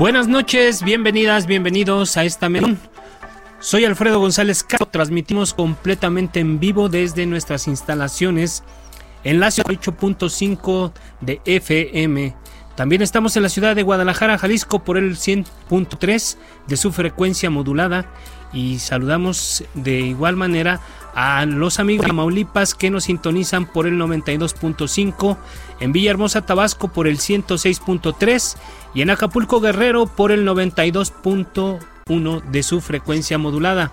Buenas noches, bienvenidas, bienvenidos a esta menú. Soy Alfredo González Castro, transmitimos completamente en vivo desde nuestras instalaciones en la 8.5 de FM. También estamos en la ciudad de Guadalajara, Jalisco, por el 100.3 de su frecuencia modulada. Y saludamos de igual manera a los amigos de Maulipas que nos sintonizan por el 92.5, en Villahermosa, Tabasco por el 106.3 y en Acapulco, Guerrero por el 92.1 de su frecuencia modulada.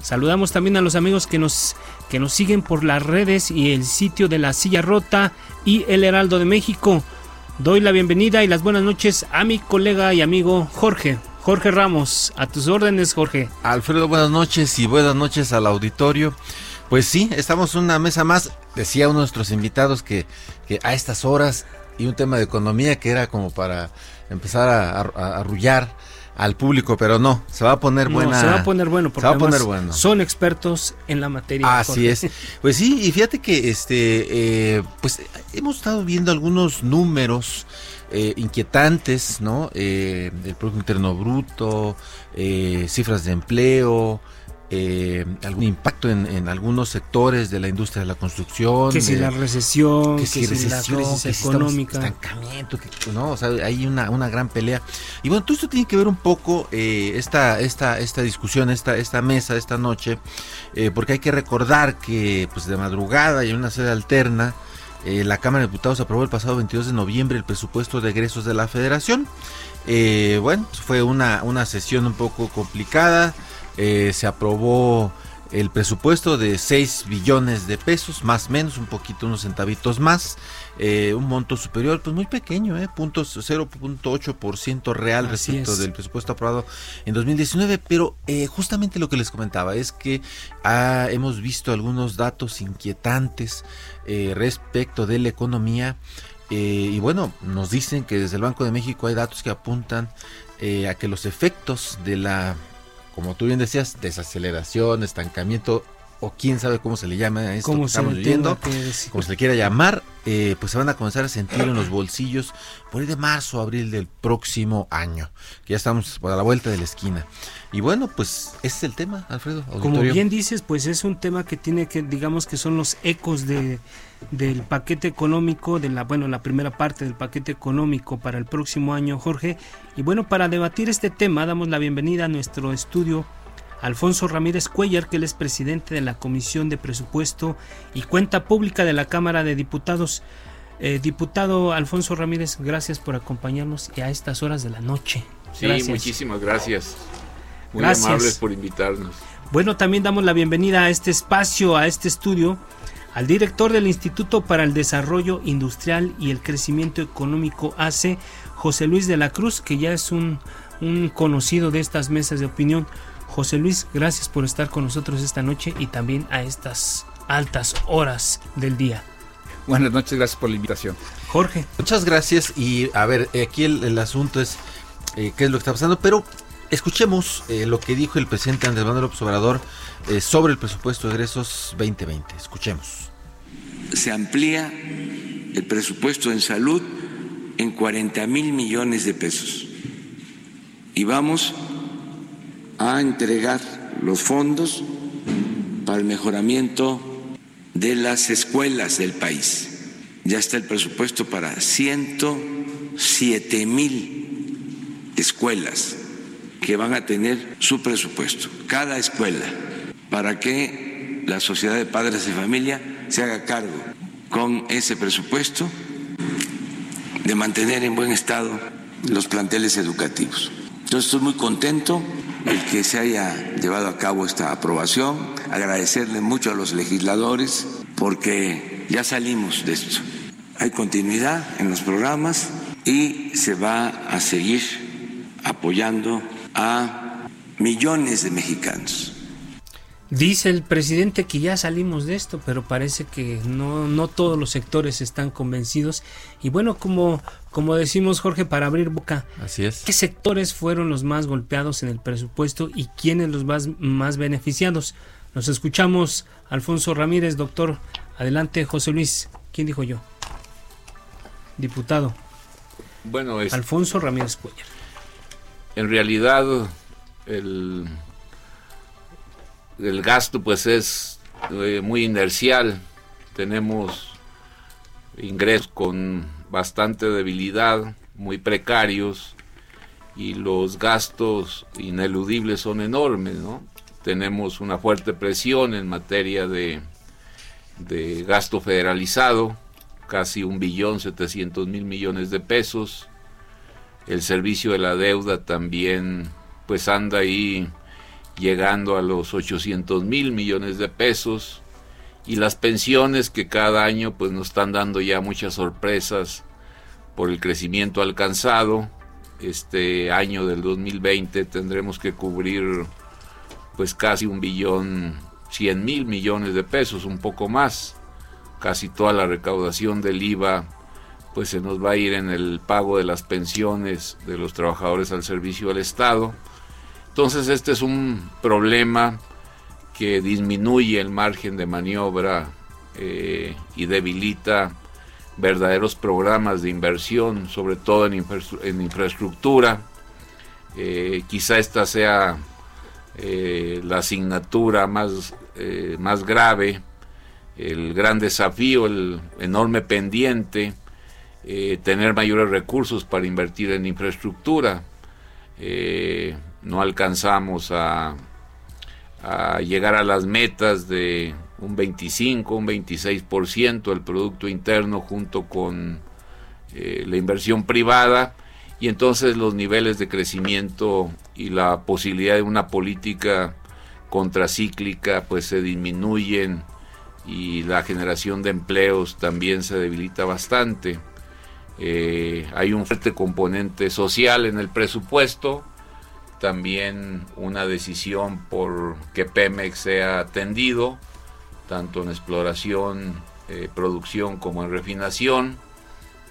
Saludamos también a los amigos que nos, que nos siguen por las redes y el sitio de la Silla Rota y el Heraldo de México. Doy la bienvenida y las buenas noches a mi colega y amigo Jorge. Jorge Ramos, a tus órdenes, Jorge. Alfredo, buenas noches y buenas noches al auditorio. Pues sí, estamos en una mesa más. Decía uno de nuestros invitados que, que a estas horas y un tema de economía que era como para empezar a, arrullar al público, pero no, se va a poner buena. se va a poner bueno porque son expertos en la materia. Así es. Pues sí, y fíjate que este, eh, pues hemos estado viendo algunos números eh, inquietantes, ¿no? Eh, el Producto Interno Bruto, cifras de empleo, eh, algún impacto en, algunos sectores de la industria de la construcción. Que si la recesión, que, si, la crisis económica. estancamiento, que, ¿no? O sea, hay una, una gran pelea. Y bueno, todo esto tiene que ver un poco eh, esta, esta, esta discusión, esta, esta mesa, esta noche, eh, porque hay que recordar que pues de madrugada y en una sede alterna, eh, la Cámara de Diputados aprobó el pasado 22 de noviembre el presupuesto de egresos de la Federación. bueno, fue una, una sesión un poco complicada. Eh, se aprobó el presupuesto de 6 billones de pesos, más o menos, un poquito, unos centavitos más, eh, un monto superior, pues muy pequeño, eh, 0.8% real respecto del presupuesto aprobado en 2019, pero eh, justamente lo que les comentaba es que ah, hemos visto algunos datos inquietantes respecto de la economía. y bueno, nos dicen que desde el Banco de México hay datos que apuntan a que los efectos de la como tú bien decías, desaceleración, estancamiento, o quién sabe cómo se le llama a esto que estamos viviendo, como se le quiera llamar, eh, pues se van a comenzar a sentir en los bolsillos por ahí de marzo, abril del próximo año, que ya estamos por la vuelta de la esquina. Y bueno, pues ese es el tema, Alfredo. Como bien dices, pues es un tema que tiene que, digamos que son los ecos de del paquete económico, de la, bueno, la primera parte del paquete económico para el próximo año, Jorge. Y bueno, para debatir este tema, damos la bienvenida a nuestro estudio Alfonso Ramírez Cuellar, que él es presidente de la Comisión de Presupuesto y Cuenta Pública de la Cámara de Diputados. Eh, diputado Alfonso Ramírez, gracias por acompañarnos y a estas horas de la noche. Sí, muchísimas gracias. Muy amables por invitarnos. Bueno, también damos la bienvenida a este espacio, a este estudio, al director del Instituto para el Desarrollo Industrial y el Crecimiento Económico ACE, José Luis de la Cruz, que ya es un, conocido de estas mesas de opinión. José Luis, gracias por estar con nosotros esta noche y también a estas altas horas del día. Buenas noches, gracias por la invitación. Jorge. Muchas gracias y a ver, aquí el, asunto es eh, qué es lo que está pasando, pero escuchemos eh, lo que dijo el presidente Andrés Manuel López Obrador eh, sobre el presupuesto de egresos 2020. Escuchemos. Se amplía el presupuesto en salud en 40 mil millones de pesos y vamos a entregar los fondos para el mejoramiento de las escuelas del país. Ya está el presupuesto para 107 mil escuelas que van a tener su presupuesto, cada escuela para que la sociedad de padres de familia se haga cargo con ese presupuesto de mantener en buen estado los planteles educativos. Entonces estoy muy contento de que se haya llevado a cabo esta aprobación, agradecerle mucho a los legisladores porque ya salimos de esto. Hay continuidad en los programas y se va a seguir apoyando a millones de mexicanos. Dice el presidente que ya salimos de esto, pero parece que no, no todos los sectores están convencidos. Y bueno, como, como decimos Jorge, para abrir boca, Así es. ¿qué sectores fueron los más golpeados en el presupuesto y quiénes los más, más beneficiados? Nos escuchamos, Alfonso Ramírez, doctor. Adelante, José Luis. ¿Quién dijo yo? Diputado. Bueno, es, Alfonso Ramírez Cuellar. en realidad el, el gasto pues es eh, muy inercial. Tenemos ingresos con bastante debilidad, muy precarios y los gastos ineludibles son enormes, ¿no? Tenemos una fuerte presión en materia de, de gasto federalizado, casi un billón setecientos mil millones de pesos. El servicio de la deuda también pues anda ahí llegando a los 800 mil millones de pesos y las pensiones que cada año pues nos están dando ya muchas sorpresas por el crecimiento alcanzado. Este año del 2020 tendremos que cubrir pues casi un billón 100 mil millones de pesos, un poco más. Casi toda la recaudación del IVA pues se nos va a ir en el pago de las pensiones de los trabajadores al servicio del Estado. Entonces este es un problema que disminuye el margen de maniobra eh, y debilita verdaderos programas de inversión, sobre todo en, infra en infraestructura. Eh, quizá esta sea eh, la asignatura más, más grave, el gran desafío, el enorme pendiente, tener mayores recursos para invertir en infraestructura. No alcanzamos a, llegar a las metas de un 25, un 26% del Producto Interno junto con eh, la inversión privada y entonces los niveles de crecimiento y la posibilidad de una política contracíclica pues se disminuyen y la generación de empleos también se debilita bastante. Eh, hay un fuerte componente social en el presupuesto, también una decisión por que Pemex sea atendido, tanto en exploración, eh, producción como en refinación.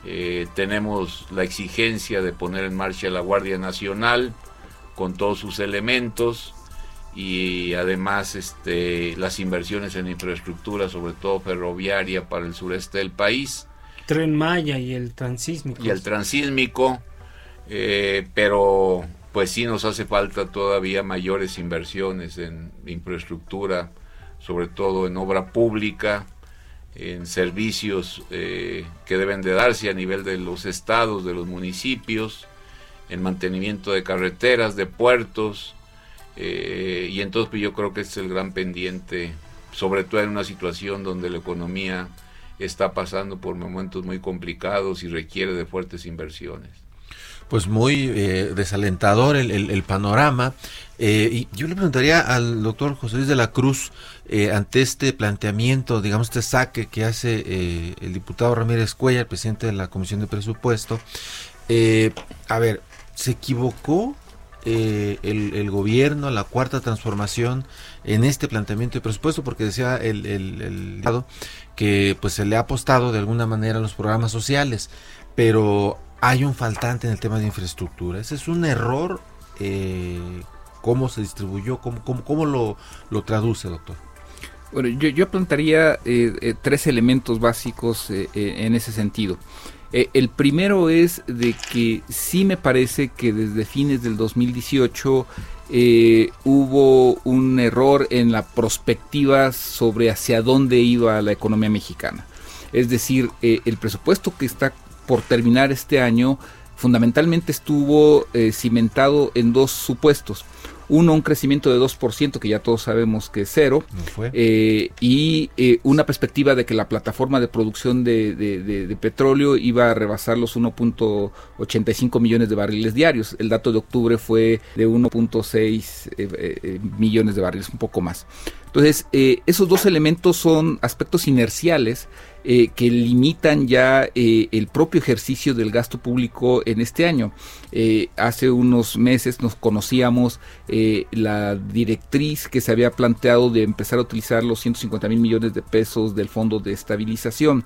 Eh, tenemos la exigencia de poner en marcha la Guardia Nacional con todos sus elementos y además este, las inversiones en infraestructura, sobre todo ferroviaria para el sureste del país. Tren Maya y el transísmico. Y el transísmico, eh, pero pues sí nos hace falta todavía mayores inversiones en infraestructura, sobre todo en obra pública, en servicios eh, que deben de darse a nivel de los estados, de los municipios, en mantenimiento de carreteras, de puertos, eh, y entonces pues, yo creo que este es el gran pendiente, sobre todo en una situación donde la economía está pasando por momentos muy complicados y requiere de fuertes inversiones pues muy eh, desalentador el, el, el panorama. Eh, y yo le preguntaría al doctor José Luis de la Cruz, eh, ante este planteamiento, digamos, este saque que hace eh, el diputado Ramírez Cuellar, presidente de la Comisión de Presupuesto, eh, a ver, ¿se equivocó el, el, gobierno, la cuarta transformación, en este planteamiento de presupuesto? Porque decía el, el, el que pues se le ha apostado de alguna manera a los programas sociales, pero hay un faltante en el tema de infraestructura. Ese es un error. Eh, ¿Cómo se distribuyó? ¿Cómo, cómo, cómo lo, lo, traduce, doctor? Bueno, yo, yo plantearía eh, eh, tres elementos básicos en ese sentido. el primero es de que sí me parece que desde fines del 2018 hubo un error en la perspectiva sobre hacia dónde iba la economía mexicana. Es decir, el presupuesto que está por terminar este año fundamentalmente estuvo eh, cimentado en dos supuestos. Uno, un crecimiento de 2%, que ya todos sabemos que es cero, no eh, y eh, una perspectiva de que la plataforma de producción de, de, de, de petróleo iba a rebasar los 1.85 millones de barriles diarios. El dato de octubre fue de 1.6 millones de barriles, un poco más. Entonces, eh, esos dos elementos son aspectos inerciales eh, que limitan ya eh, el propio ejercicio del gasto público en este año. Eh, hace unos meses nos conocíamos la directriz que se había planteado de empezar a utilizar los 150 mil millones de pesos del Fondo de Estabilización,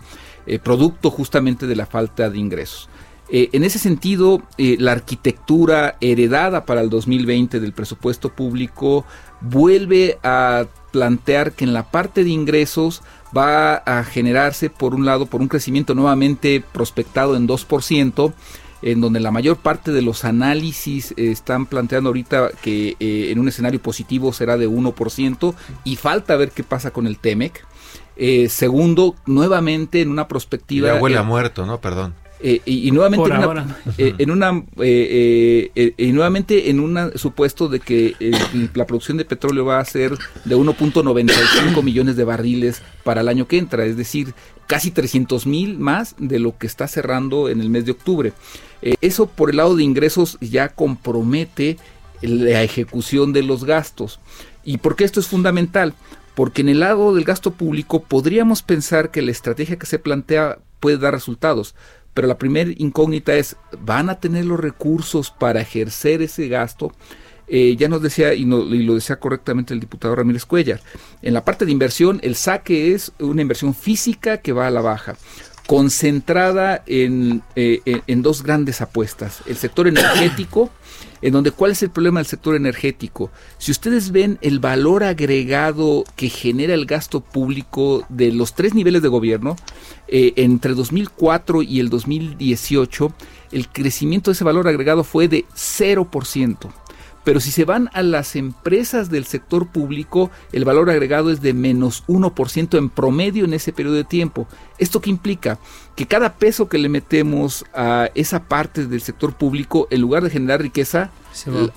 producto justamente de la falta de ingresos. En ese sentido, la arquitectura heredada para el 2020 del presupuesto público vuelve a plantear que en la parte de ingresos va a generarse por un lado por un crecimiento nuevamente prospectado en 2%, en donde la mayor parte de los análisis están planteando ahorita que eh, en un escenario positivo será de 1% y falta ver qué pasa con el TEMEC. Eh, segundo, nuevamente en una perspectiva... Ya huele a muerto, ¿no? Perdón. Eh, y, nuevamente en una, eh, en una eh, y nuevamente en un supuesto de que la producción de petróleo va a ser de 1.95 millones de barriles para el año que entra, es decir, casi 300 mil más de lo que está cerrando en el mes de octubre. eso por el lado de ingresos ya compromete la ejecución de los gastos. ¿Y por qué esto es fundamental? Porque en el lado del gasto público podríamos pensar que la estrategia que se plantea puede dar resultados pero la primera incógnita es, ¿van a tener los recursos para ejercer ese gasto? Eh, ya nos decía, y, lo decía correctamente el diputado Ramírez Cuellar, en la parte de inversión, el saque es una inversión física que va a la baja concentrada en, eh, en, dos grandes apuestas. El sector energético, en donde cuál es el problema del sector energético. Si ustedes ven el valor agregado que genera el gasto público de los tres niveles de gobierno, eh, entre 2004 y el 2018, el crecimiento de ese valor agregado fue de 0%. Pero si se van a las empresas del sector público, el valor agregado es de menos 1% en promedio en ese periodo de tiempo. ¿Esto qué implica? Que cada peso que le metemos a esa parte del sector público, en lugar de generar riqueza,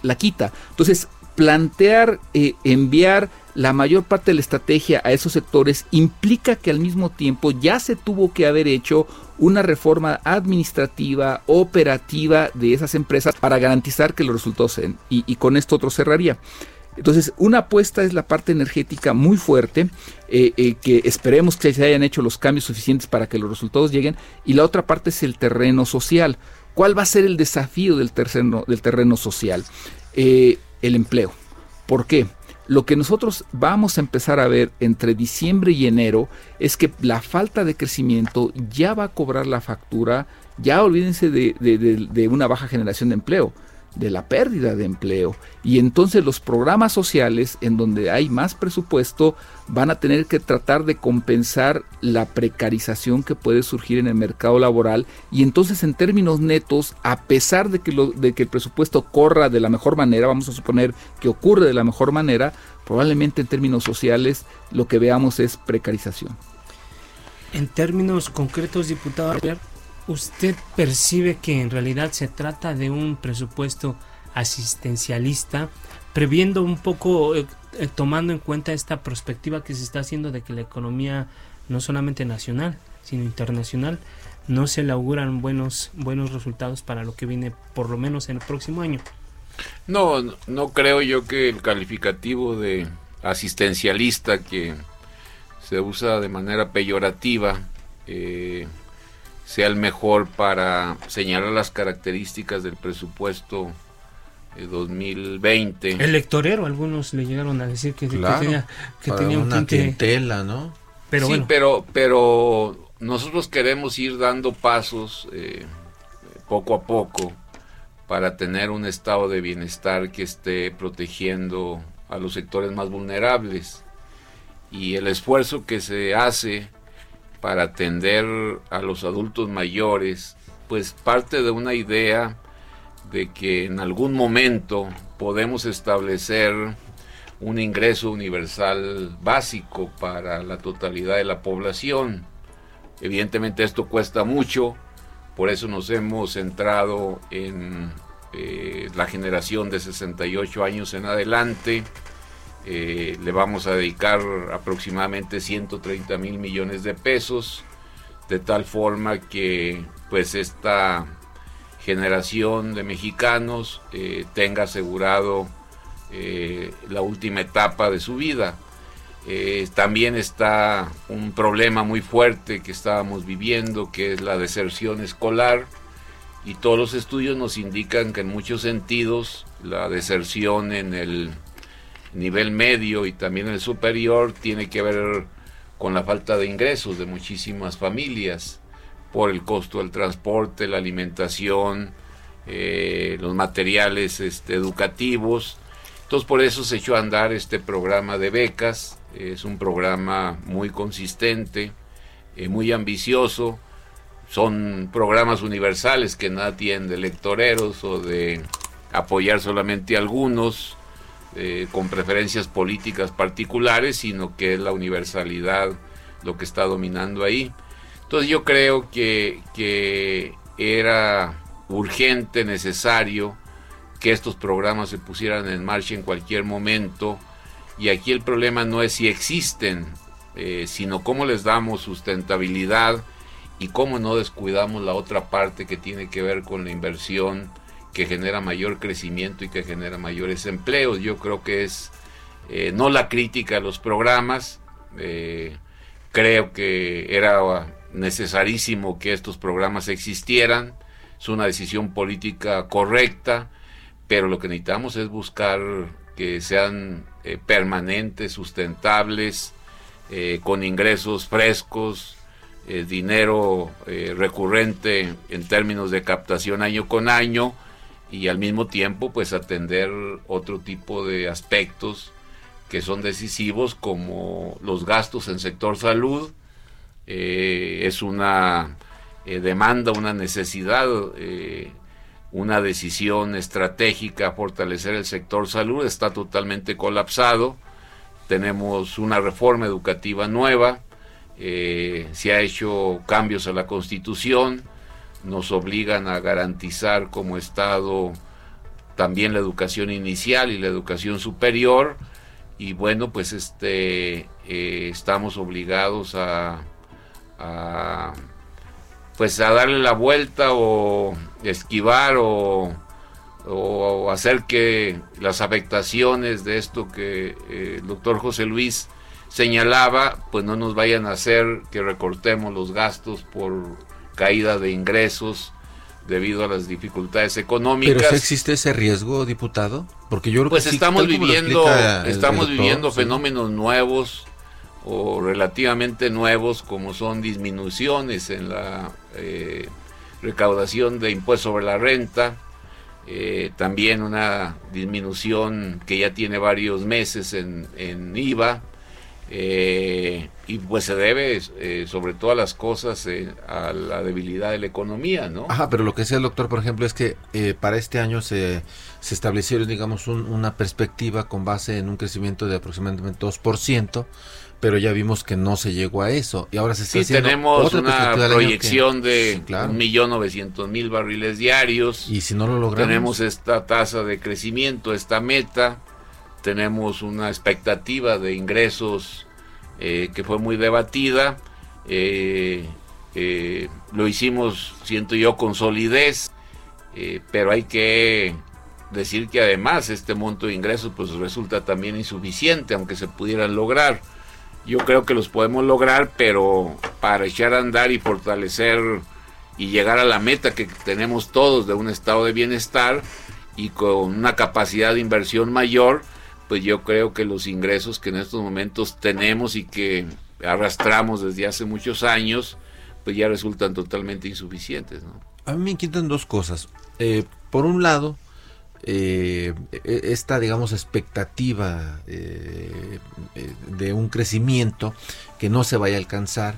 la, quita. Entonces, plantear, eh, enviar la mayor parte de la estrategia a esos sectores implica que al mismo tiempo ya se tuvo que haber hecho una reforma administrativa, operativa de esas empresas para garantizar que los resultados sean. Y, con esto otro cerraría. Entonces, una apuesta es la parte energética muy fuerte, eh, eh, que esperemos que se hayan hecho los cambios suficientes para que los resultados lleguen, y la otra parte es el terreno social. ¿Cuál va a ser el desafío del terreno, del terreno social? Eh, el empleo. ¿Por qué? Lo que nosotros vamos a empezar a ver entre diciembre y enero es que la falta de crecimiento ya va a cobrar la factura, ya olvídense de, de una baja generación de empleo de la pérdida de empleo. Y entonces los programas sociales, en donde hay más presupuesto, van a tener que tratar de compensar la precarización que puede surgir en el mercado laboral. Y entonces en términos netos, a pesar de que, lo, de que el presupuesto corra de la mejor manera, vamos a suponer que ocurre de la mejor manera, probablemente en términos sociales lo que veamos es precarización. En términos concretos, diputado ¿Usted percibe que en realidad se trata de un presupuesto asistencialista, previendo un poco, eh, eh, tomando en cuenta esta perspectiva que se está haciendo de que la economía no solamente nacional, sino internacional, no se le auguran buenos, buenos resultados para lo que viene por lo menos en el próximo año? No, no creo yo que el calificativo de asistencialista que se usa de manera peyorativa eh, sea el mejor para señalar las características del presupuesto de 2020. Electorero, algunos le llegaron a decir que, tenía, que tenía un una clientela, ¿no? Pero sí, pero, pero nosotros queremos ir dando pasos eh, poco a poco para tener un estado de bienestar que esté protegiendo a los sectores más vulnerables. Y el esfuerzo que se hace para atender a los adultos mayores, pues parte de una idea de que en algún momento podemos establecer un ingreso universal básico para la totalidad de la población. Evidentemente esto cuesta mucho, por eso nos hemos centrado en eh, la generación de 68 años en adelante, eh, le vamos a dedicar aproximadamente 130 mil millones de pesos, de tal forma que pues esta generación de mexicanos eh, tenga asegurado eh, la última etapa de su vida. También está un problema muy fuerte que estábamos viviendo, que es la deserción escolar. Y todos los estudios nos indican que en muchos sentidos la deserción en el nivel medio y también el superior tiene que ver con la falta de ingresos de muchísimas familias por el costo del transporte, la alimentación, eh, los materiales este, educativos. Entonces por eso se echó a andar este programa de becas. Es un programa muy consistente, eh, muy ambicioso. Son programas universales que nada tienen de lectoreros o de apoyar solamente a algunos eh, con preferencias políticas particulares, sino que es la universalidad lo que está dominando ahí. Entonces yo creo que, que era urgente, necesario que estos programas se pusieran en marcha en cualquier momento. Y aquí el problema no es si existen, eh, sino cómo les damos sustentabilidad y cómo no descuidamos la otra parte que tiene que ver con la inversión que genera mayor crecimiento y que genera mayores empleos. Yo creo que es eh, no la crítica a los programas, eh, creo que era necesarísimo que estos programas existieran, es una decisión política correcta, pero lo que necesitamos es buscar que sean eh, permanentes, sustentables, con ingresos frescos, dinero recurrente en términos de captación año con año, y al mismo tiempo pues atender otro tipo de aspectos que son decisivos como los gastos en sector salud eh, es una eh, demanda una necesidad eh, una decisión estratégica fortalecer el sector salud está totalmente colapsado tenemos una reforma educativa nueva se ha hecho cambios a la constitución nos obligan a garantizar como Estado también la educación inicial y la educación superior. Y bueno pues este eh, estamos obligados a, pues a darle la vuelta o esquivar o, hacer que las afectaciones de esto que eh, el doctor José Luis señalaba pues no nos vayan a hacer que recortemos los gastos por caída de ingresos debido a las dificultades económicas. ¿Pero existe ese riesgo, diputado? Porque yo creo pues que estamos viviendo, estamos viviendo fenómenos nuevos o relativamente nuevos como son disminuciones en la eh, recaudación de impuestos sobre la renta, eh, también una disminución que ya tiene varios meses en, en IVA, eh, y pues se debe eh, sobre todas las cosas eh, a la debilidad de la economía, ¿no? Ajá, pero lo que decía el doctor, por ejemplo, es que para este año se, se establecieron, digamos, una perspectiva con base en un crecimiento de aproximadamente 2%, pero ya vimos que no se llegó a eso. Y ahora se está sí, tenemos una proyección de un millón novecientos mil barriles diarios. Y si no lo logramos. Tenemos esta tasa de crecimiento esta meta tenemos una expectativa de ingresos eh, que fue muy debatida. Eh, eh, lo hicimos, siento yo, con solidez, pero hay que decir que además este monto de ingresos pues resulta también insuficiente, aunque se pudieran lograr. Yo creo que los podemos lograr, pero para echar a andar y fortalecer y llegar a la meta que tenemos todos de un estado de bienestar y con una capacidad de inversión mayor, pues yo creo que los ingresos que en estos momentos tenemos y que arrastramos desde hace muchos años, pues ya resultan totalmente insuficientes. ¿no? A mí me inquietan dos cosas. Eh, por un lado, eh, e-, esta, digamos, expectativa eh, de un crecimiento que no se vaya a alcanzar.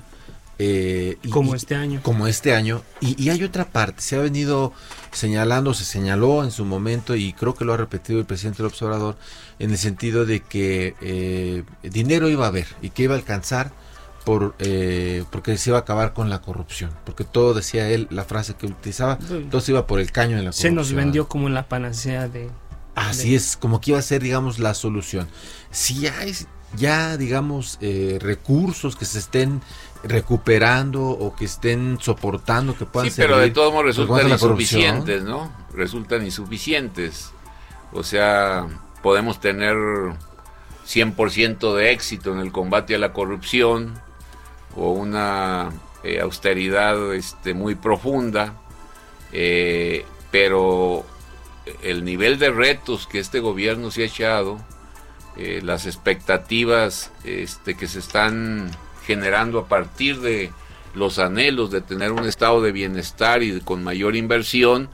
como este año. Como este año. Y, y, hay otra parte, se ha venido señalando, se señaló en su momento y creo que lo ha repetido el presidente del observador, en el sentido de que eh, dinero iba a haber y que iba a alcanzar por eh, porque se iba a acabar con la corrupción porque todo decía él la frase que utilizaba todo se iba por el caño de la corrupción se nos vendió como la panacea de así es como que iba a ser digamos la solución. Si hay ya digamos eh, recursos que se estén recuperando o que estén soportando que puedan sí pero de todos modos resultan insuficientes no resultan insuficientes. O sea podemos tener 100% de éxito en el combate a la corrupción o una eh, austeridad este, muy profunda, eh, pero el nivel de retos que este gobierno se ha echado, eh, las expectativas este, que se están generando a partir de los anhelos de tener un estado de bienestar y con mayor inversión,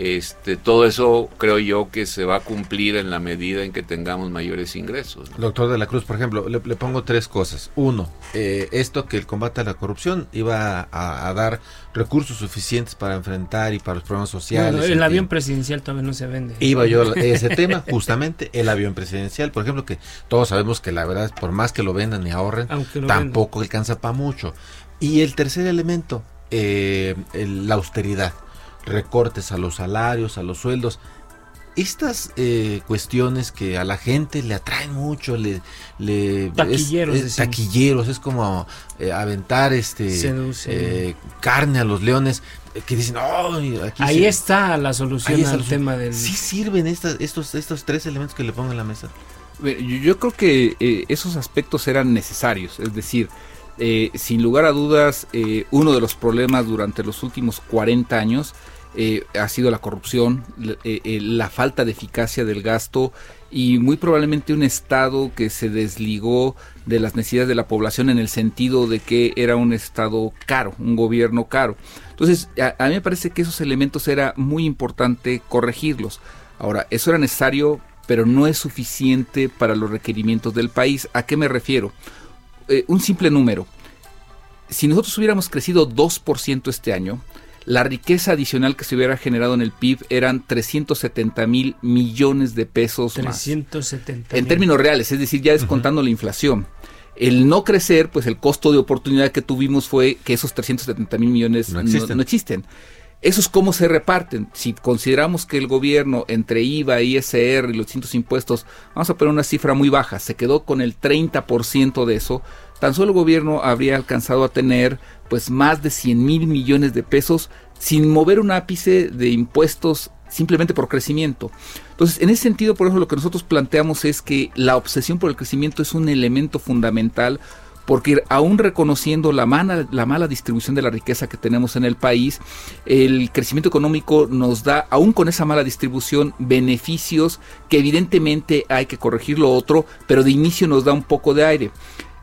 este, todo eso creo yo que se va a cumplir en la medida en que tengamos mayores ingresos. Doctor de la Cruz, por ejemplo, le, pongo tres cosas. Uno, eh, esto que el combate a la corrupción iba a, dar recursos suficientes para enfrentar y para los problemas sociales. el avión presidencial todavía no se vende. Iba yo ese tema, justamente el avión presidencial, por ejemplo, que todos sabemos que la verdad, por más que lo vendan y ahorren, tampoco alcanza para mucho. Y el tercer elemento, eh, la austeridad recortes a los salarios, a los sueldos. Estas eh, cuestiones que a la gente le atraen mucho, le, le taquilleros, es, taquilleros, es como eh, aventar este eh, carne a los leones que dicen, ahí está la solución al tema del. Sí sirven estas, estos, estos tres elementos que le pongo en la mesa. Yo creo que esos aspectos eran necesarios, es decir, sin lugar a dudas, uno de los problemas durante los últimos 40 años eh, ha sido la corrupción, eh, eh, la falta de eficacia del gasto y muy probablemente un Estado que se desligó de las necesidades de la población en el sentido de que era un Estado caro, un gobierno caro. Entonces, a, mí me parece que esos elementos era muy importante corregirlos. Ahora, eso era necesario, pero no es suficiente para los requerimientos del país. ¿A qué me refiero? un simple número. Si nosotros hubiéramos crecido 2% este año, la riqueza adicional que se hubiera generado en el PIB eran 370 mil millones de pesos 370 En términos reales, es decir, ya descontando la inflación. El no crecer, pues el costo de oportunidad que tuvimos fue que esos 370 mil millones no existen. Eso es cómo se reparten. Si consideramos que el gobierno entre IVA, ISR y los distintos impuestos, vamos a poner una cifra muy baja, se quedó con el 30% de eso, tan solo el gobierno habría alcanzado a tener pues más de 100 mil millones de pesos sin mover un ápice de impuestos simplemente por crecimiento. Entonces, en ese sentido, por eso lo que nosotros planteamos es que la obsesión por el crecimiento es un elemento fundamental porque aún reconociendo la mala, la mala distribución de la riqueza que tenemos en el país, el crecimiento económico nos da, aún con esa mala distribución, beneficios que evidentemente hay que corregir lo otro, pero de inicio nos da un poco de aire.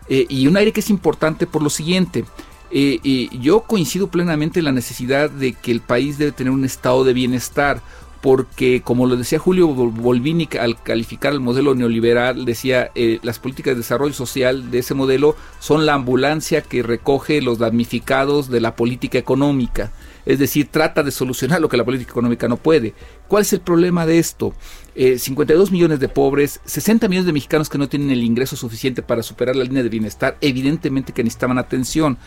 Eh, y un aire que es importante por lo siguiente. Eh, yo coincido plenamente en la necesidad de que el país debe tener un estado de bienestar, porque como lo decía Julio Volvini al calificar el modelo neoliberal, decía, eh, las políticas de desarrollo social de ese modelo son la ambulancia que recoge los damnificados de la política económica. Es decir, trata de solucionar lo que la política económica no puede. ¿Cuál es el problema de esto? 52 eh, millones de pobres, 60 millones de mexicanos que no tienen el ingreso suficiente para superar la línea de bienestar, evidentemente que necesitaban atención.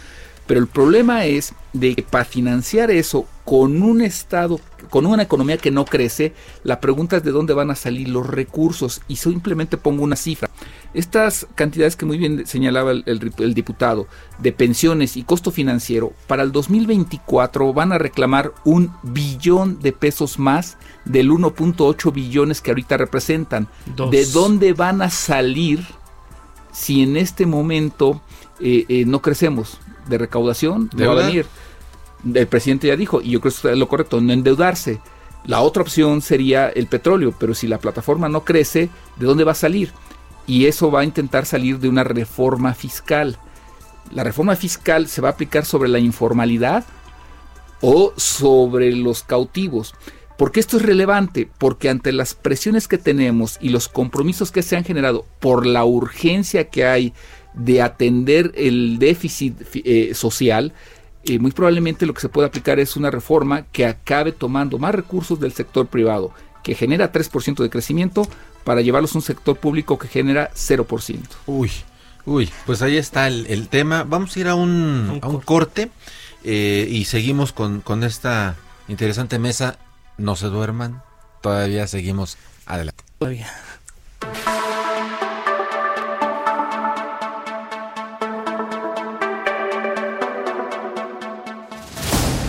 Pero el problema es de que para financiar eso con un Estado, con una economía que no crece, la pregunta es de dónde van a salir los recursos. Y simplemente pongo una cifra. Estas cantidades que muy bien señalaba el, diputado de pensiones y costo financiero, para el 2024 van a reclamar un billón de pesos más del 1.8 billones que ahorita representan. ¿De dónde van a salir si en este momento eh, eh, no crecemos? de recaudación de va a venir. El presidente ya dijo, y yo creo que es lo correcto, no endeudarse. La otra opción sería el petróleo, pero si la plataforma no crece, ¿de dónde va a salir? Y eso va a intentar salir de una reforma fiscal. La reforma fiscal se va a aplicar sobre la informalidad o sobre los cautivos. porque esto es relevante? Porque ante las presiones que tenemos y los compromisos que se han generado por la urgencia que hay de atender el déficit eh, social, eh, muy probablemente lo que se puede aplicar es una reforma que acabe tomando más recursos del sector privado, que genera 3% de crecimiento, para llevarlos a un sector público que genera 0%. Uy, uy, pues ahí está el, tema. Vamos a ir a un, a un corte eh, y seguimos con, con esta interesante mesa. No se duerman, todavía seguimos adelante. Todavía.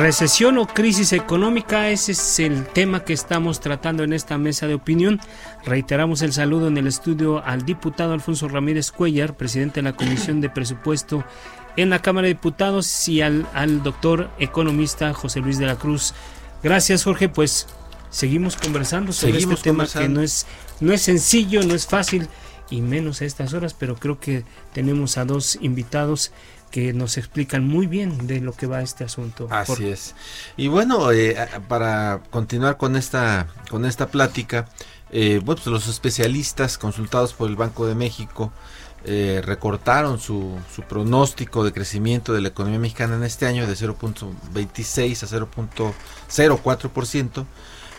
Recesión o crisis económica, ese es el tema que estamos tratando en esta mesa de opinión. Reiteramos el saludo en el estudio al diputado Alfonso Ramírez Cuellar, presidente de la Comisión de Presupuesto en la Cámara de Diputados, y al, al doctor economista José Luis de la Cruz Gracias, Jorge. Pues seguimos conversando sobre este tema que no es, no es sencillo, no es fácil y menos a estas horas, pero creo que tenemos a dos invitados que nos explican muy bien de lo que va este asunto. Así es. Y bueno, eh, para continuar con esta con esta plática, eh, bueno, pues los especialistas consultados por el Banco de México eh, recortaron su, su, pronóstico de crecimiento de la economía mexicana en este año de 0.26 a 0.04%.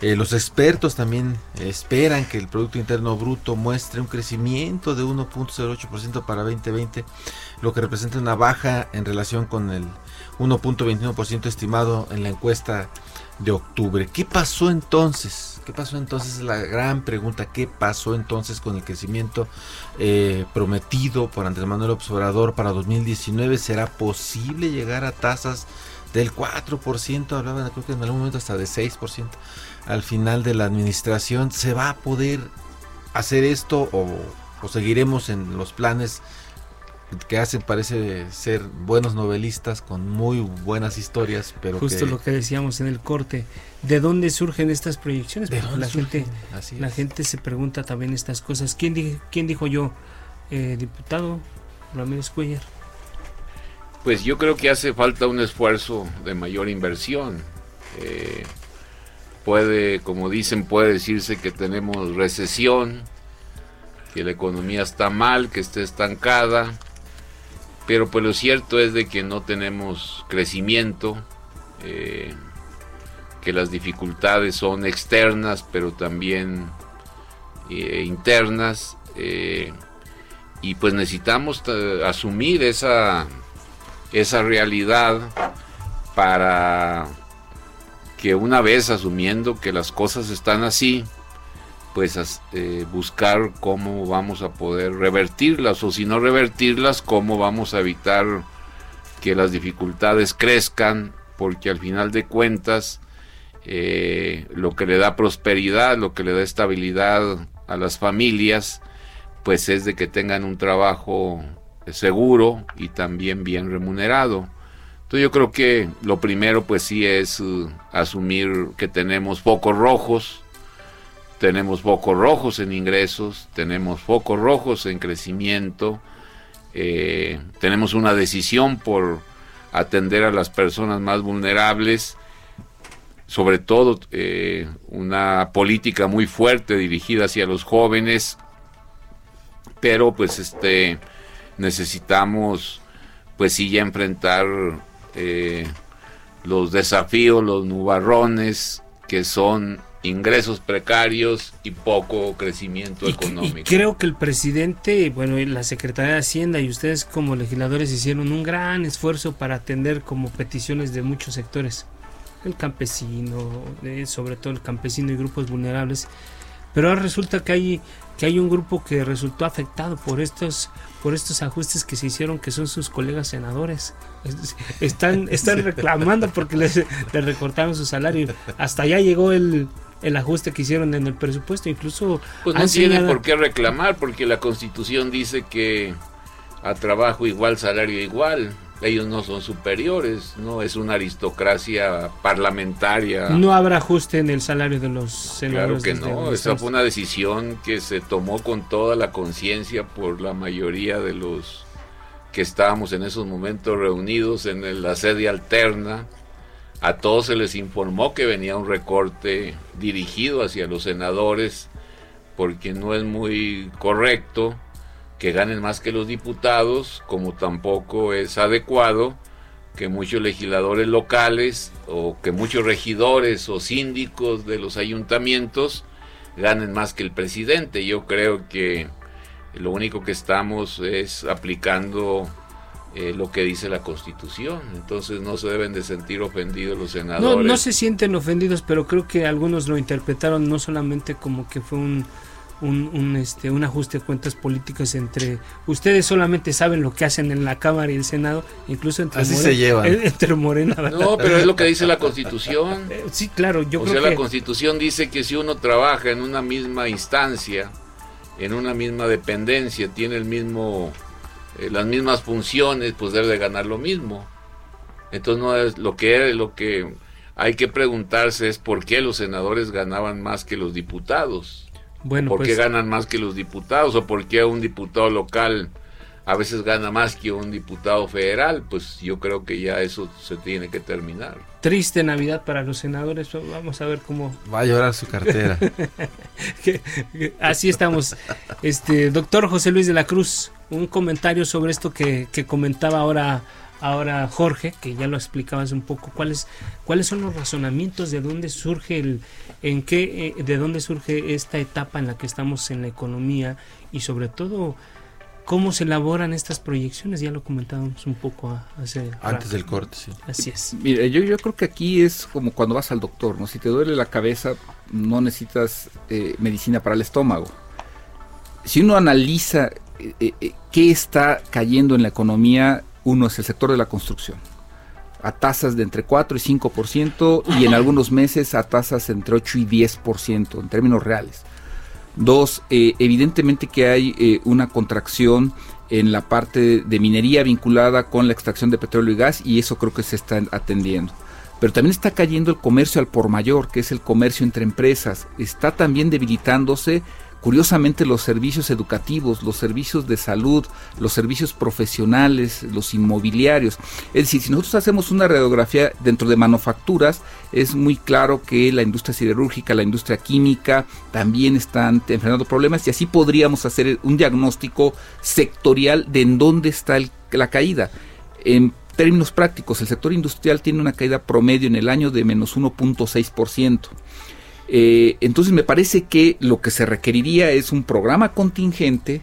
Eh, los expertos también esperan que el Producto Interno Bruto muestre un crecimiento de 1.08% para 2020, lo que representa una baja en relación con el 1.21% estimado en la encuesta de octubre. ¿Qué pasó entonces? ¿Qué pasó entonces? Es la gran pregunta. ¿Qué pasó entonces con el crecimiento eh, prometido por Andrés Manuel Observador para 2019? ¿Será posible llegar a tasas del 4%? Hablaban creo que en algún momento hasta de 6% al final de la administración. ¿Se va a poder hacer esto o, o seguiremos en los planes que hacen parece ser buenos novelistas con muy buenas historias, pero justo lo que decíamos en el corte, ¿de dónde surgen estas proyecciones? la gente, la gente se pregunta también estas cosas. ¿Quién, dijo, quién dijo yo, eh, diputado Ramírez Cuellar? Pues yo creo que hace falta un esfuerzo de mayor inversión. Eh, puede, como dicen, puede decirse que tenemos recesión, que la economía está mal, que está estancada pero pues lo cierto es de que no tenemos crecimiento, eh, que las dificultades son externas, pero también eh, internas, eh, y pues necesitamos asumir esa, esa realidad para que una vez asumiendo que las cosas están así, pues eh, buscar cómo vamos a poder revertirlas o si no revertirlas, cómo vamos a evitar que las dificultades crezcan, porque al final de cuentas eh, lo que le da prosperidad, lo que le da estabilidad a las familias, pues es de que tengan un trabajo seguro y también bien remunerado. Entonces yo creo que lo primero pues sí es uh, asumir que tenemos focos rojos, tenemos focos rojos en ingresos, tenemos focos rojos en crecimiento, eh, tenemos una decisión por atender a las personas más vulnerables, sobre todo eh, una política muy fuerte dirigida hacia los jóvenes, pero pues este necesitamos pues sí ya enfrentar eh, los desafíos, los nubarrones que son ingresos precarios y poco crecimiento económico. Y creo que el presidente, bueno, la Secretaría de Hacienda y ustedes como legisladores hicieron un gran esfuerzo para atender como peticiones de muchos sectores, el campesino, eh, sobre todo el campesino y grupos vulnerables, pero ahora resulta que hay que hay un grupo que resultó afectado por estos por estos ajustes que se hicieron que son sus colegas senadores. Están están reclamando porque les, les recortaron su salario. Hasta allá llegó el el ajuste que hicieron en el presupuesto, incluso... Pues no tiene por qué reclamar, porque la constitución dice que a trabajo igual, salario igual. Ellos no son superiores, no es una aristocracia parlamentaria. No habrá ajuste en el salario de los senadores. Claro que no, esa fue una decisión que se tomó con toda la conciencia por la mayoría de los que estábamos en esos momentos reunidos en la sede alterna a todos se les informó que venía un recorte dirigido hacia los senadores porque no es muy correcto que ganen más que los diputados, como tampoco es adecuado que muchos legisladores locales o que muchos regidores o síndicos de los ayuntamientos ganen más que el presidente. Yo creo que lo único que estamos es aplicando eh, lo que dice la Constitución. Entonces no se deben de sentir ofendidos los senadores. No, no se sienten ofendidos, pero creo que algunos lo interpretaron no solamente como que fue un, un, este, un ajuste de cuentas políticas entre ustedes solamente saben lo que hacen en la Cámara y el Senado, incluso entre, Así Morena, se llevan. entre Morena. No, pero es lo que dice la Constitución. Eh, Sí, claro, yo o creo sea, que la Constitución dice que si uno trabaja en una misma instancia, en una misma dependencia, tiene el mismo, eh, las mismas funciones, pues debe de ganar lo mismo. Entonces no es lo que lo que hay que preguntarse es por qué los senadores ganaban más que los diputados. Bueno, ¿Por qué pues, ganan más que los diputados? ¿O por qué un diputado local a veces gana más que un diputado federal? Pues yo creo que ya eso se tiene que terminar. triste Navidad para los senadores. Vamos a ver cómo Va a llorar su cartera. así estamos. Este doctor José Luis de la Cruz, un comentario sobre esto que, que comentaba ahora ahora Jorge, que ya lo explicabas un poco. ¿Cuáles cuáles son los razonamientos de dónde surge el en qué eh, de dónde surge esta etapa en la que estamos en la economía y sobre todo cómo se elaboran estas proyecciones? Ya lo comentábamos un poco hace Antes rato. del corte, sí. Así es. Mira, yo, yo creo que aquí es como cuando vas al doctor, ¿no? Si te duele la cabeza, no necesitas eh, medicina para el estómago. Si uno analiza eh, eh, eh, qué está cayendo en la economía, uno es el sector de la construcción. A tasas de entre 4 y 5% y en algunos meses a tasas entre 8 y 10% en términos reales. Dos, eh, evidentemente que hay eh, una contracción en la parte de minería vinculada con la extracción de petróleo y gas y eso creo que se está atendiendo. Pero también está cayendo el comercio al por mayor, que es el comercio entre empresas. Está también debilitándose curiosamente los servicios educativos, los servicios de salud, los servicios profesionales, los inmobiliarios. Es decir, si nosotros hacemos una radiografía dentro de manufacturas, es muy claro que la industria siderúrgica, la industria química también están enfrentando problemas y así podríamos hacer un diagnóstico sectorial de en dónde está el- la caída. En términos prácticos, el sector industrial tiene una caída promedio en el año de menos 1.6%. Eh, entonces me parece que lo que se requeriría es un programa contingente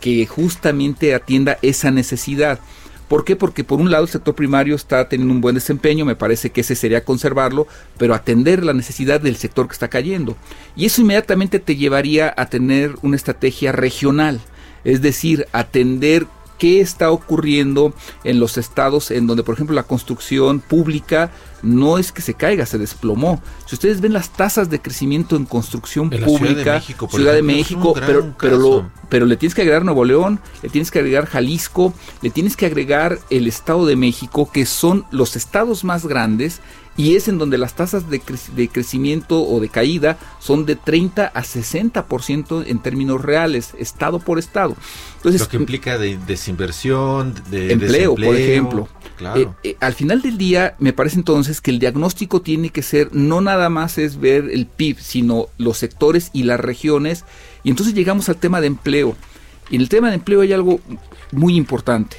que justamente atienda esa necesidad. ¿Por qué? Porque por un lado el sector primario está teniendo un buen desempeño, me parece que ese sería conservarlo, pero atender la necesidad del sector que está cayendo. Y eso inmediatamente te llevaría a tener una estrategia regional, es decir, atender qué está ocurriendo en los estados en donde, por ejemplo, la construcción pública no es que se caiga, se desplomó. Si ustedes ven las tasas de crecimiento en construcción En la Ciudad de pública, México, Ciudad de ejemplo, México, pero, pero, lo, caso. pero le tienes que agregar Nuevo León, le tienes que agregar Jalisco, le tienes que agregar el Estado de México, que son los estados más grandes y es en donde las tasas de, cre- de crecimiento o de caída son de 30 a 60% en términos reales, estado por estado. Entonces, Lo que implica de desinversión, de empleo, por ejemplo. Claro. Eh, eh, al final del día, me parece entonces que el diagnóstico tiene que ser no nada más es ver el PIB, sino los sectores y las regiones. Y entonces llegamos al tema de empleo. Y en el tema de empleo hay algo muy importante.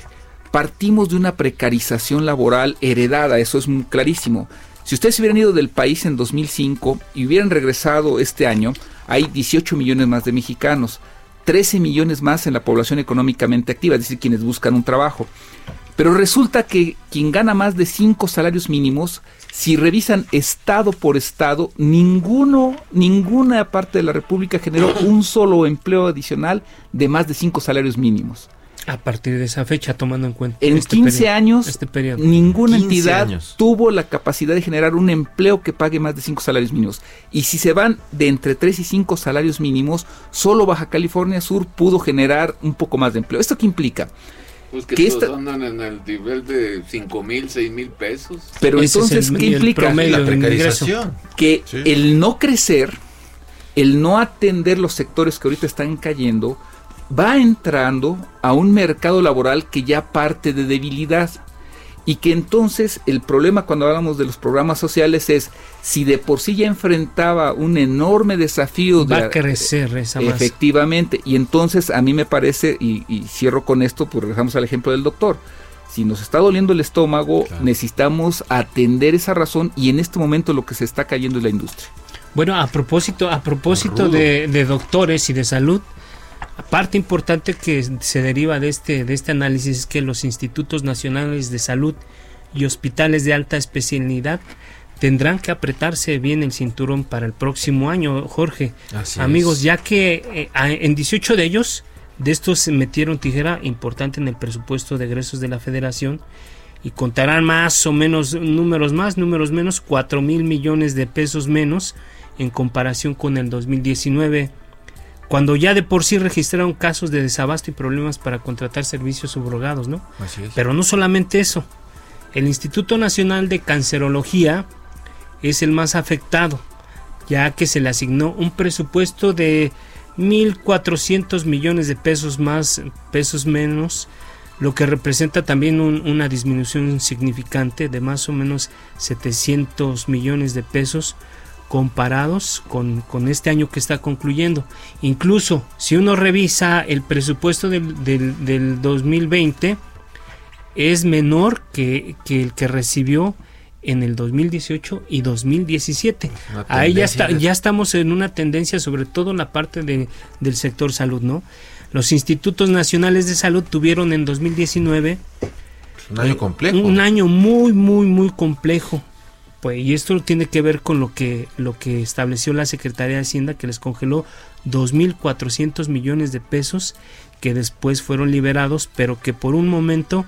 Partimos de una precarización laboral heredada, eso es muy clarísimo. Si ustedes hubieran ido del país en 2005 y hubieran regresado este año, hay 18 millones más de mexicanos, 13 millones más en la población económicamente activa, es decir, quienes buscan un trabajo. Pero resulta que quien gana más de cinco salarios mínimos, si revisan estado por estado, ninguno, ninguna parte de la República generó un solo empleo adicional de más de cinco salarios mínimos. A partir de esa fecha, tomando en cuenta. En este 15 periodo- años, Este periodo. ninguna 15 entidad años. tuvo la capacidad de generar un empleo que pague más de cinco salarios mínimos. Y si se van de entre 3 y 5 salarios mínimos, solo Baja California Sur pudo generar un poco más de empleo. ¿Esto qué implica? Pues que ¿Qué todos andan en el nivel de 5 mil, 6 mil pesos. Pero Ese entonces, el- ¿qué implica? la precarización. que Sí. el no crecer, el no atender los sectores que ahorita están cayendo, va entrando a un mercado laboral que ya parte de debilidad. Y que entonces el problema cuando hablamos de los programas sociales es si de por sí ya enfrentaba un enorme desafío Va de a crecer esa masa. Efectivamente, y entonces a mí me parece, y, y cierro con esto, pues regresamos al ejemplo del doctor. Si nos está doliendo el estómago, Claro. necesitamos atender esa razón y en este momento lo que se está cayendo es la industria. Bueno, a propósito, a propósito de doctores y de salud, Parte importante que se deriva de este, de este análisis es que los institutos nacionales de salud y hospitales de alta especialidad tendrán que apretarse bien el cinturón para el próximo año, Jorge. Amigos, ya que eh, en 18 de ellos, de estos se metieron tijera importante en el presupuesto de egresos de la federación y contarán más o menos números más, números menos, 4 mil millones de pesos menos en comparación con el 2019 cuando ya de por sí registraron casos de desabasto y problemas para contratar servicios subrogados, ¿no? Así es. Pero no solamente eso. El Instituto Nacional de Cancerología es el más afectado, ya que se le asignó un presupuesto de 1.400 millones de pesos más, pesos menos, lo que representa también una disminución significante de más o menos 700 millones de pesos comparados con, este año que está concluyendo. Incluso si uno revisa el presupuesto del, del, 2020, es menor que, el que recibió en el 2018 y 2017. Ahí ya, está, ya estamos en una tendencia, sobre todo en la parte de, del sector salud, ¿no? Los institutos nacionales de salud tuvieron en 2019 un año complejo. Un año muy, muy, muy complejo. Pues, y esto tiene que ver con lo que, lo que estableció la Secretaría de Hacienda, que les congeló 2.400 millones de pesos que después fueron liberados, pero que por un momento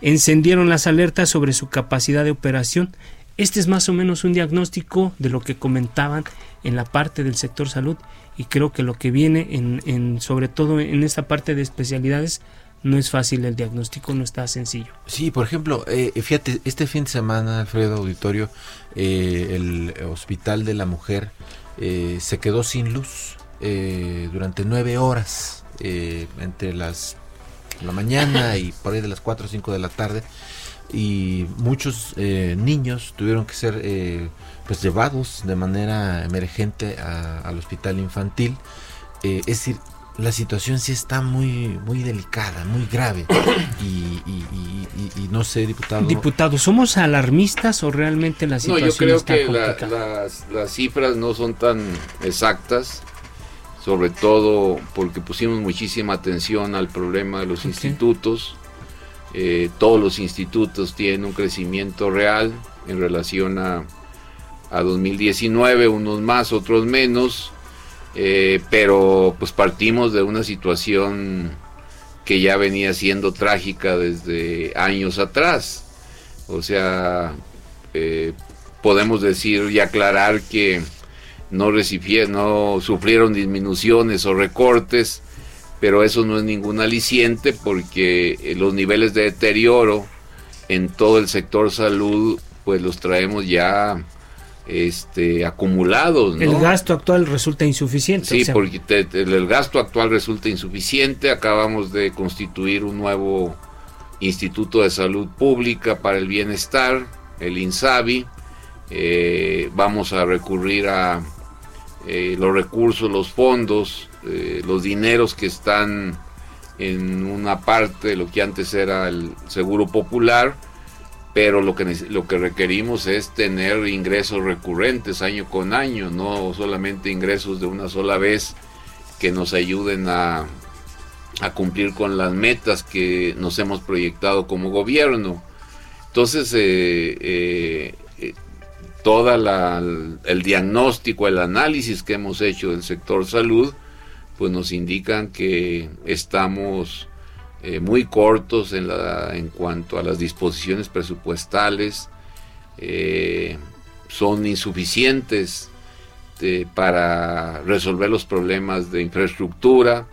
encendieron las alertas sobre su capacidad de operación. Este es más o menos un diagnóstico de lo que comentaban en la parte del sector salud y creo que lo que viene en, en sobre todo en esta parte de especialidades no es fácil el diagnóstico, no está sencillo. Sí, por ejemplo, eh, fíjate, este fin de semana, Alfredo Auditorio, eh, el Hospital de la Mujer eh, se quedó sin luz durante nueve horas, entre las la mañana y por ahí de las 4 o 5 de la tarde, y muchos niños tuvieron que ser pues llevados de manera emergente al hospital infantil. es decir, la situación sí está muy muy delicada, muy grave. Y, no sé, diputado. Diputado, ¿somos alarmistas o realmente la situación está No, yo creo que las, cifras no son tan exactas, sobre todo porque pusimos muchísima atención al problema de los institutos. Eh, todos los institutos tienen un crecimiento real en relación a, a 2019, unos más, otros menos eh, pero pues partimos de una situación que ya venía siendo trágica desde años atrás. O sea, eh, podemos decir y aclarar que no recibieron, no sufrieron disminuciones o recortes, pero eso no es ningún aliciente porque los niveles de deterioro en todo el sector salud pues los traemos ya este, acumulados. El gasto actual resulta insuficiente. Sí, porque el, gasto actual resulta insuficiente. Acabamos de constituir un nuevo Instituto de Salud Pública para el Bienestar, el INSABI. Eh, vamos a recurrir a eh, los recursos, los fondos, eh, los dineros que están en una parte de lo que antes era el Seguro Popular pero lo que, lo que requerimos es tener ingresos recurrentes año con año, no solamente ingresos de una sola vez que nos ayuden a, a cumplir con las metas que nos hemos proyectado como gobierno. Entonces, eh, eh, eh todo el diagnóstico, el análisis que hemos hecho del sector salud, pues nos indican que estamos eh, muy cortos en, la, en cuanto a las disposiciones presupuestales, eh, son insuficientes eh, para resolver los problemas de infraestructura,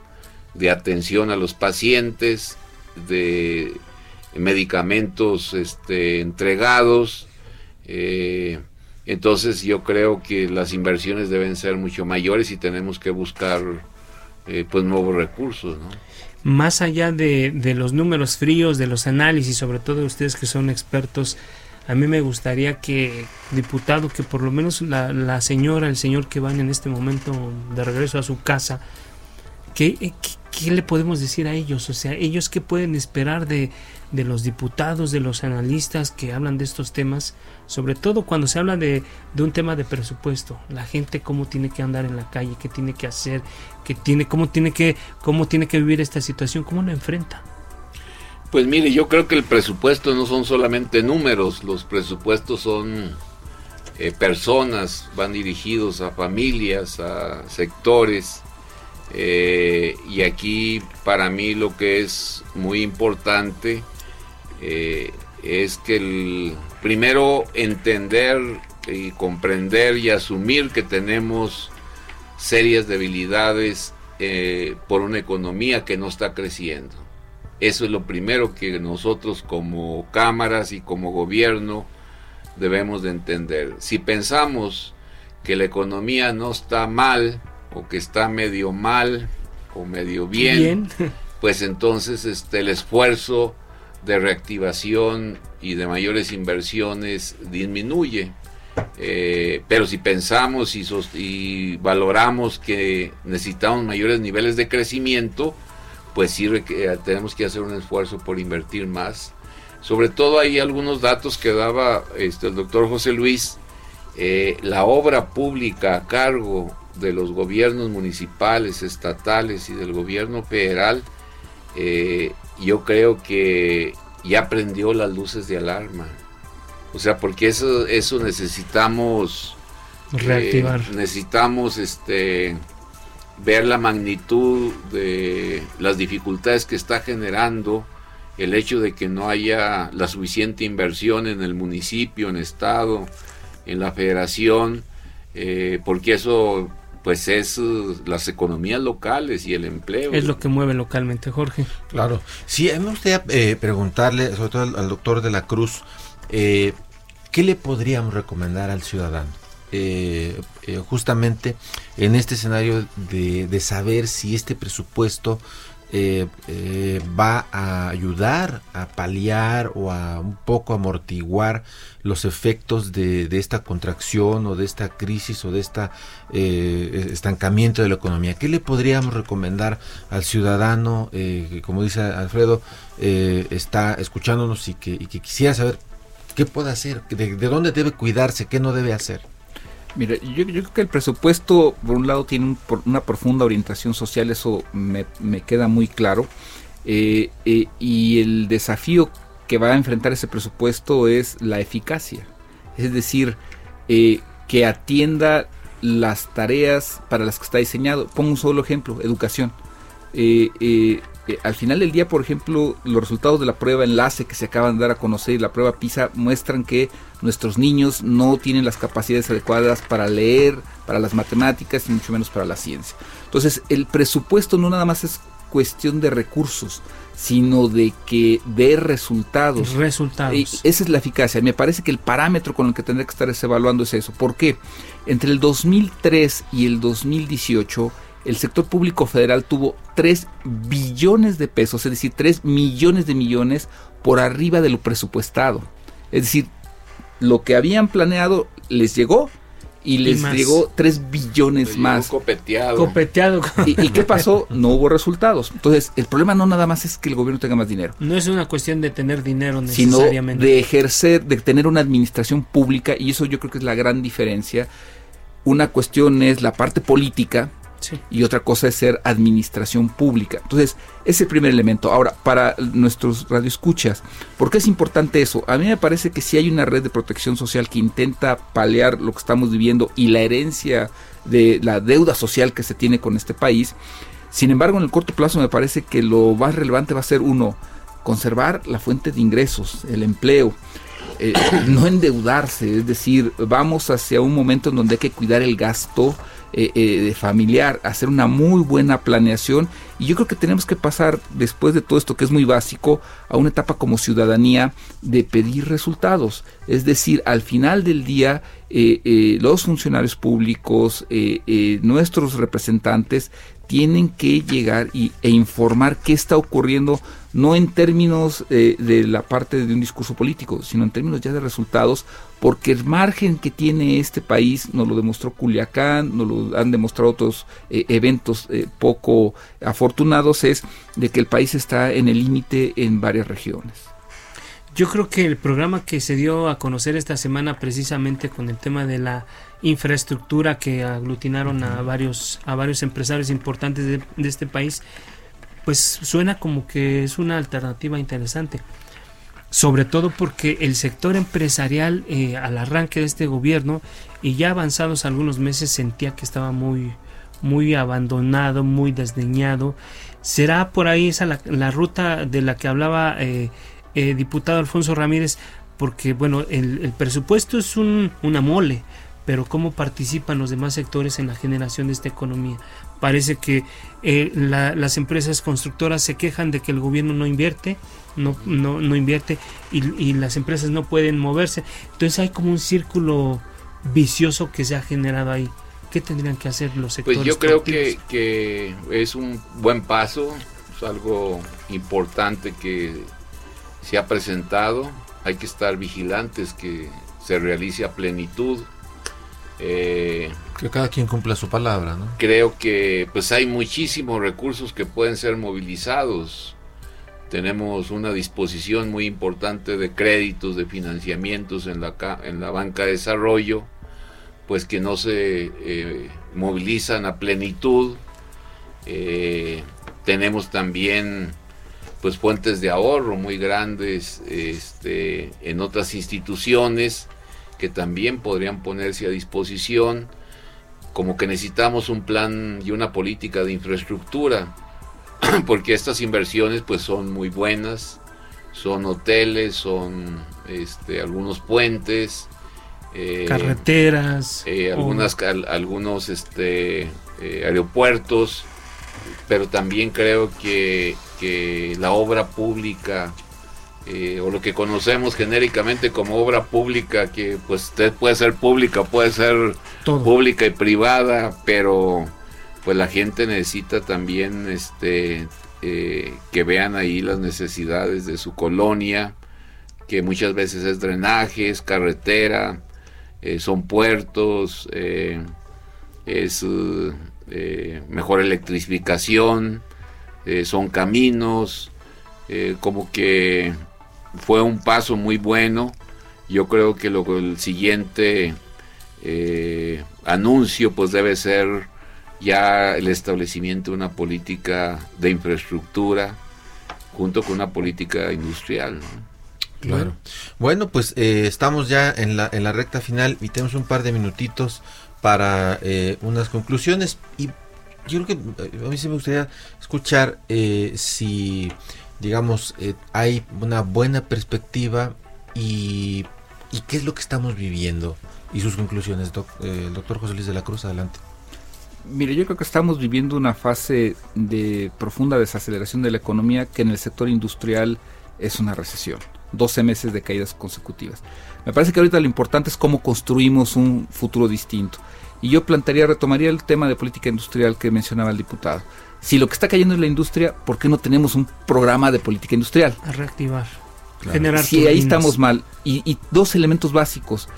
de atención a los pacientes, de medicamentos este, entregados. entonces yo creo que las inversiones deben ser mucho mayores y tenemos que buscar pues nuevos recursos. Más allá de, de, los números fríos, de los análisis, sobre todo ustedes que son expertos, a mí me gustaría que, diputado, que por lo menos la, la señora, el señor que van en este momento de regreso a su casa, ¿qué, ¿qué le podemos decir a ellos? O sea, ellos qué pueden esperar de, de los diputados, de los analistas que hablan de estos temas, sobre todo cuando se habla de, de, un tema de presupuesto, la gente cómo tiene que andar en la calle, qué tiene que hacer, qué tiene, cómo tiene que, cómo tiene que vivir esta situación, cómo lo enfrenta. Pues mire, yo creo que el presupuesto no son solamente números, los presupuestos son eh, personas, van dirigidos a familias, a sectores. Eh, y aquí para mí lo que es muy importante eh, es que el, primero entender y comprender y asumir que tenemos serias debilidades por una economía que no está creciendo. Eso es lo primero que nosotros como cámaras y como gobierno debemos de entender. Si pensamos que la economía no está mal o que está medio mal o medio bien, pues entonces este, el esfuerzo de reactivación y de mayores inversiones disminuye. Eh, pero si pensamos y, y, valoramos que necesitamos mayores niveles de crecimiento, pues sí tenemos que hacer un esfuerzo por invertir más sobre todo hay algunos datos que daba este, el doctor José Luis. Eh, la obra pública a cargo de los gobiernos municipales, estatales y del gobierno federal, eh, yo creo que ya prendió las luces de alarma. O sea, porque eso, eso necesitamos eh, reactivar. necesitamos este ver la magnitud de las dificultades que está generando el hecho de que no haya la suficiente inversión en el municipio, en el estado, en la federación, eh, porque eso pues es uh, las economías locales y el empleo. Es lo que mueve localmente, Jorge. Claro. Sí, a mí me gustaría eh, preguntarle, sobre todo al, doctor de la Cruz, eh, ¿qué le podríamos recomendar al ciudadano? justamente en este escenario de, de saber si este presupuesto eh, eh, va a ayudar a paliar o a un poco amortiguar los efectos de, esta contracción o de esta crisis o de este estancamiento de la economía. ¿Qué le podríamos recomendar al ciudadano que, como dice Alfredo, está escuchándonos y que, quisiera saber qué puede hacer, de dónde debe cuidarse, qué no debe hacer? Mira, yo, creo que el presupuesto, por un lado, tiene una profunda orientación social, eso me, queda muy claro. Eh, eh, y el desafío que va a enfrentar ese presupuesto es la eficacia. Es decir, eh, que atienda las tareas para las que está diseñado. Pongo un solo ejemplo, educación. Al final del día, por ejemplo, los resultados de la prueba enlace que se acaban de dar a conocer y la prueba PISA muestran que nuestros niños no tienen las capacidades adecuadas para leer, para las matemáticas y mucho menos para la ciencia. Entonces, el presupuesto no nada más es cuestión de recursos, sino de que dé resultados. Resultados. Y esa es la eficacia. Me parece que el parámetro con el que tendría que estar evaluando es eso. ¿Por qué? Entre el 2003 y el 2018, el sector público federal tuvo 3 billones de pesos, es decir, 3 millones de millones por arriba de lo presupuestado. Es decir, lo que habían planeado les llegó y les llegó 3 billones más. Copeteado. Copeteado. ¿Y, qué pasó? No hubo resultados. Entonces, el problema no nada más es que el gobierno tenga más dinero. No es una cuestión de tener dinero necesariamente. Sino de ejercer, de tener una administración pública, y eso yo creo que es la gran diferencia. Una cuestión es la parte política, y otra cosa es ser administración pública. Entonces, ese el primer elemento. Ahora, para nuestros radioescuchas, ¿por qué es importante eso? A mí me parece que si hay una red de protección social que intenta paliar lo que estamos viviendo y la herencia de la deuda social que se tiene con este país, sin embargo, en el corto plazo me parece que lo más relevante va a ser uno, conservar la fuente de ingresos, el empleo. Eh, no endeudarse, es decir, vamos hacia un momento en donde hay que cuidar el gasto, eh, eh, familiar, hacer una muy buena planeación y yo creo que tenemos que pasar después de todo esto que es muy básico a una etapa como ciudadanía de pedir resultados. Es decir, al final del día eh, los funcionarios públicos, nuestros representantes tienen que llegar y, e informar qué está ocurriendo, no en términos eh, de la parte de un discurso político, sino en términos ya de resultados, porque el margen que tiene este país, nos lo demostró Culiacán, nos lo han demostrado otros eh, eventos eh, poco afortunados, es de que el país está en el límite en varias regiones. Yo creo que el programa que se dio a conocer esta semana precisamente con el tema de la infraestructura que aglutinaron a varios a varios empresarios importantes de, este país, pues suena como que es una alternativa interesante. Sobre todo porque el sector empresarial eh, al arranque de este gobierno y ya avanzados algunos meses sentía que estaba muy muy abandonado, muy desdeñado. ¿Será por ahí esa la, ruta de la que hablaba eh, eh, diputado Alfonso Ramírez, porque bueno, el, presupuesto es un, una mole, pero cómo participan los demás sectores en la generación de esta economía. Parece que eh, las empresas constructoras se quejan de que el gobierno no invierte, no, no, no invierte y, las empresas no pueden moverse. Entonces hay como un círculo vicioso que se ha generado ahí. ¿Qué tendrían que hacer los sectores? Pues yo creo que, que es un buen paso, es algo importante que se ha presentado, hay que estar vigilantes que se realice a plenitud. Eh, que cada quien cumpla su palabra, ¿no? Creo que pues hay muchísimos recursos que pueden ser movilizados. Tenemos una disposición muy importante de créditos, de financiamientos en la, en la banca de desarrollo, pues que no se eh, movilizan a plenitud. Eh, tenemos también pues fuentes de ahorro muy grandes este, en otras instituciones que también podrían ponerse a disposición, como que necesitamos un plan y una política de infraestructura, porque estas inversiones pues son muy buenas, son hoteles, son este, algunos puentes, eh, carreteras, eh, algunas, algunos este, eh, aeropuertos, pero también creo que que la obra pública eh, o lo que conocemos genéricamente como obra pública, que pues puede ser pública, puede ser pública y privada, pero pues la gente necesita también este eh, que vean ahí las necesidades de su colonia, que muchas veces es drenaje, es carretera, eh, son puertos, es mejor electrificación, eh, son caminos, eh, como que fue un paso muy bueno. Yo creo que lo, el siguiente eh, anuncio pues debe ser ya el establecimiento de una política de infraestructura junto con una política industrial. Claro. Bueno, pues estamos ya en la, en la recta final y tenemos un par de minutitos para unas conclusiones y yo creo que a mí sí me gustaría escuchar eh, si, digamos, eh, hay una buena perspectiva y, y, qué es lo que estamos viviendo y sus conclusiones. Eh, el doctor José Luis de la Cruz, adelante. Mire, yo creo que estamos viviendo una fase de profunda desaceleración de la economía que en el sector industrial es una recesión. 12 meses de caídas consecutivas. Me parece que ahorita lo importante es cómo construimos un futuro distinto. Y yo plantearía, retomaría el tema de política industrial que mencionaba el diputado. Si lo que está cayendo es la industria, ¿por qué no tenemos un programa de política industrial? A reactivar. Generar si ahí estamos mal. Y, dos elementos básicos.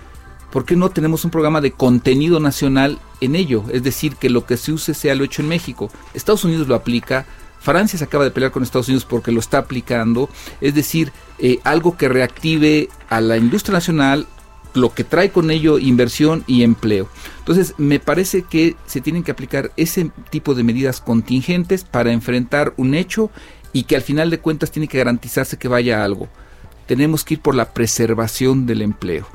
¿Por qué no tenemos un programa de contenido nacional en ello? Es decir, que lo que se use sea lo hecho en México. Estados Unidos lo aplica, Francia se acaba de pelear con Estados Unidos porque lo está aplicando. Es decir, eh, algo que reactive a la industria nacional, lo que trae con ello inversión y empleo. Entonces, me parece que se tienen que aplicar ese tipo de medidas contingentes para enfrentar un hecho y que al final de cuentas tiene que garantizarse que vaya algo. Tenemos que ir por la preservación del empleo.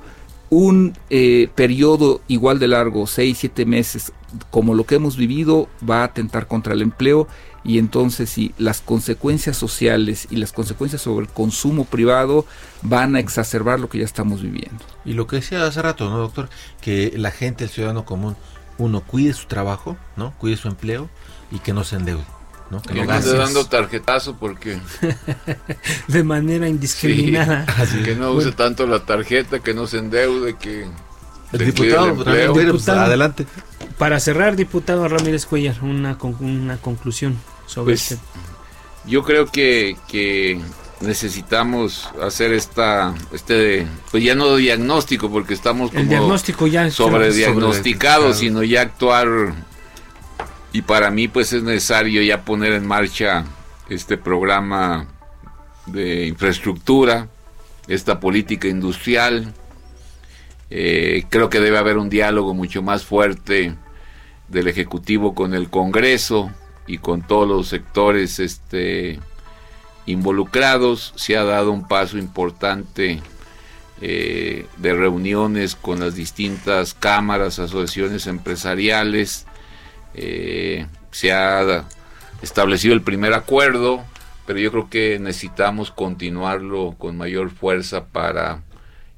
Un eh, periodo igual de largo, 6, 7 meses, como lo que hemos vivido, va a atentar contra el empleo y entonces si las consecuencias sociales y las consecuencias sobre el consumo privado van a exacerbar lo que ya estamos viviendo. Y lo que decía hace rato, ¿no, doctor? Que la gente, el ciudadano común, uno cuide su trabajo, ¿no? Cuide su empleo y que no se endeude. ¿no? Que no esté dando tarjetazo porque de manera indiscriminada. que no use tanto la tarjeta, que no se endeude, que el diputado, pues, adelante. Para cerrar, diputado Ramírez Cuellar, una, una conclusión sobre pues, este. Yo creo que, que necesitamos hacer esta este pues ya no diagnóstico porque estamos como el diagnóstico ya sobre diagnosticado sino ya actuar. Y para mí pues es necesario ya poner en marcha este programa de infraestructura esta política industrial. Eh, creo que debe haber un diálogo mucho más fuerte del ejecutivo con el Congreso y con todos los sectores este involucrados. Se ha dado un paso importante eh, de reuniones con las distintas cámaras, asociaciones empresariales. Eh, se ha establecido el primer acuerdo, pero yo creo que necesitamos continuarlo con mayor fuerza para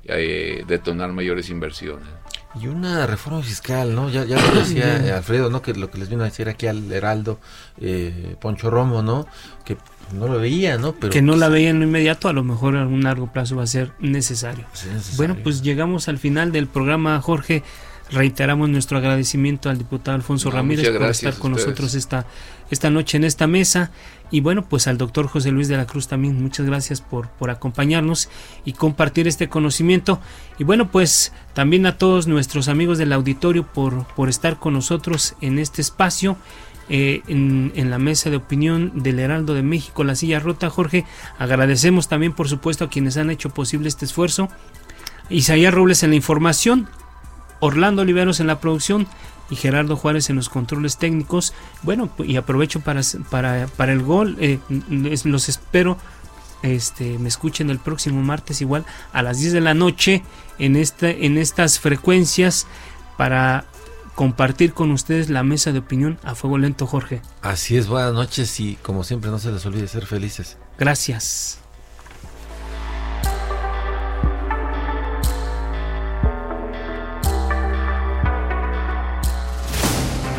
eh, detonar mayores inversiones. Y una reforma fiscal, ¿no? Ya, ya lo decía Alfredo, ¿no? Que lo que les vino a decir aquí al Heraldo, Poncho Romo, ¿no? Que no lo veía, ¿no? Pero que no la pues, veía en lo inmediato, a lo mejor a un largo plazo va a ser necesario. Bueno, pues llegamos al final del programa, Jorge. Reiteramos nuestro agradecimiento al diputado Alfonso Ramírez por estar con nosotros esta, esta noche en esta mesa. Y bueno, pues al doctor José Luis de la Cruz también, muchas gracias por, por acompañarnos y compartir este conocimiento. Y bueno, pues también a todos nuestros amigos del auditorio por, por estar con nosotros en este espacio. Eh, en, la mesa de opinión del Heraldo de México, La Silla Rota. Jorge, agradecemos también, por supuesto, a quienes han hecho posible este esfuerzo. Isaías Robles en la información, Orlando Oliveros en la producción y Gerardo Juárez en los controles técnicos. Bueno, y aprovecho para, para, para el gol, eh, los espero. Este, me escuchen el próximo martes igual a las 10 de la noche en, esta, en estas frecuencias para compartir con ustedes la mesa de opinión a fuego lento, Jorge. Así es, buenas noches y como siempre no se les olvide ser felices. Gracias.